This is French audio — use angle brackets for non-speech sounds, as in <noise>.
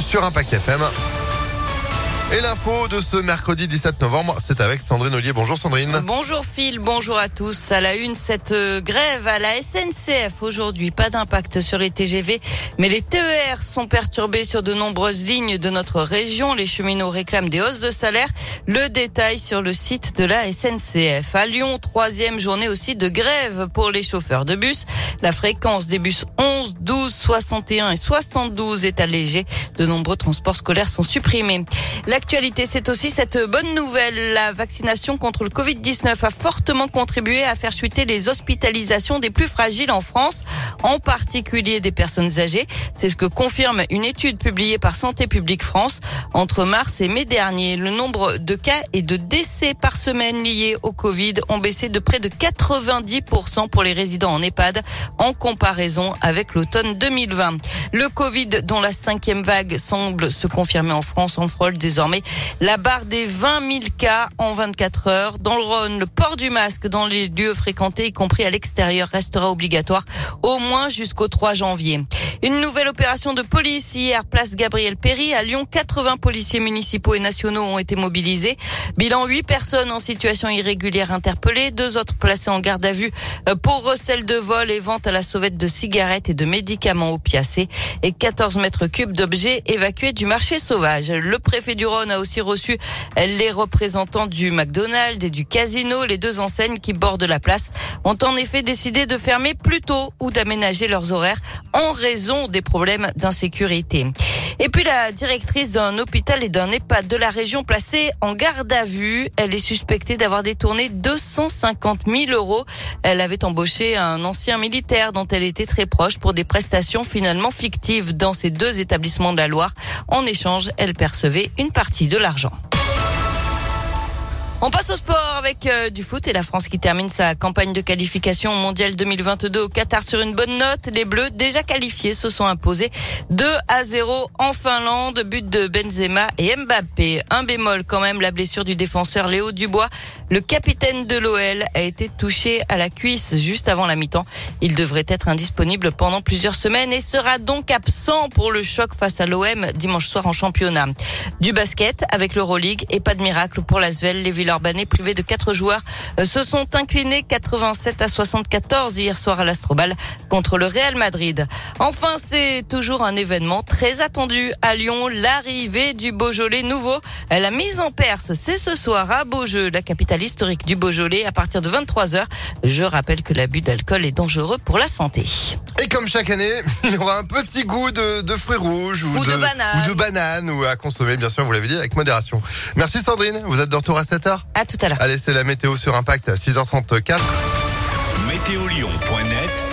sur Impact FM. Et l'info de ce mercredi 17 novembre, c'est avec Sandrine Ollier. Bonjour Sandrine. Bonjour Phil, bonjour à tous. À la une, cette euh, grève à la SNCF aujourd'hui. Pas d'impact sur les TGV, mais les TER sont perturbés sur de nombreuses lignes de notre région. Les cheminots réclament des hausses de salaire. Le détail sur le site de la SNCF. À Lyon, troisième journée aussi de grève pour les chauffeurs de bus. La fréquence des bus 11, 12, 61 et 72 est allégée. De nombreux transports scolaires sont supprimés. L'actualité, c'est aussi cette bonne nouvelle. La vaccination contre le Covid-19 a fortement contribué à faire chuter les hospitalisations des plus fragiles en France, en particulier des personnes âgées. C'est ce que confirme une étude publiée par Santé publique France. Entre mars et mai dernier, le nombre de cas et de décès par semaine liés au Covid ont baissé de près de 90% pour les résidents en EHPAD en comparaison avec l'automne 2020. Le Covid, dont la cinquième vague semble se confirmer en France, on frôle désormais la barre des 20 000 cas en 24 heures. Dans le Rhône, le port du masque dans les lieux fréquentés, y compris à l'extérieur, restera obligatoire au moins jusqu'au 3 janvier. Une nouvelle opération de police hier, place Gabriel Péry. À Lyon, 80 policiers municipaux et nationaux ont été mobilisés. Bilan 8 personnes en situation irrégulière interpellées, deux autres placées en garde à vue pour recel de vol et vente à la sauvette de cigarettes et de médicaments opiacés et 14 mètres cubes d'objets évacués du marché sauvage. Le préfet du Rhône a aussi reçu les représentants du McDonald's et du casino. Les deux enseignes qui bordent la place ont en effet décidé de fermer plus tôt ou d'aménager leurs horaires en raison des problèmes d'insécurité. Et puis la directrice d'un hôpital et d'un EHPAD de la région placée en garde à vue. Elle est suspectée d'avoir détourné 250 000 euros. Elle avait embauché un ancien militaire dont elle était très proche pour des prestations finalement fictives dans ces deux établissements de la Loire. En échange, elle percevait une partie de l'argent. On passe au sport avec euh, du foot et la France qui termine sa campagne de qualification mondiale 2022 au Qatar sur une bonne note. Les Bleus, déjà qualifiés, se sont imposés 2 à 0 en Finlande. But de Benzema et Mbappé. Un bémol quand même, la blessure du défenseur Léo Dubois. Le capitaine de l'OL a été touché à la cuisse juste avant la mi-temps. Il devrait être indisponible pendant plusieurs semaines et sera donc absent pour le choc face à l'OM dimanche soir en championnat. Du basket avec l'Euroleague et pas de miracle pour l'Asvel. Les Villeurbanais privés de quatre joueurs euh, se sont inclinés 87 à 74 hier soir à l'Astrobal contre le Real Madrid. Enfin, c'est toujours un événement très attendu à Lyon, l'arrivée du Beaujolais nouveau. La mise en Perse, c'est ce soir à Beaujeu, la capitale historique du Beaujolais, à partir de 23h. Je rappelle que l'abus d'alcool est dangereux pour la santé. Et comme chaque année, <laughs> il y aura un petit goût de, de fruits rouges ou, Ou de bananes. ou de bananes ou à consommer, bien sûr, vous l'avez dit, avec modération. Merci Sandrine, vous êtes de retour à 7h À tout à l'heure. Allez, c'est la météo sur Impact à 6h34. Météolion.net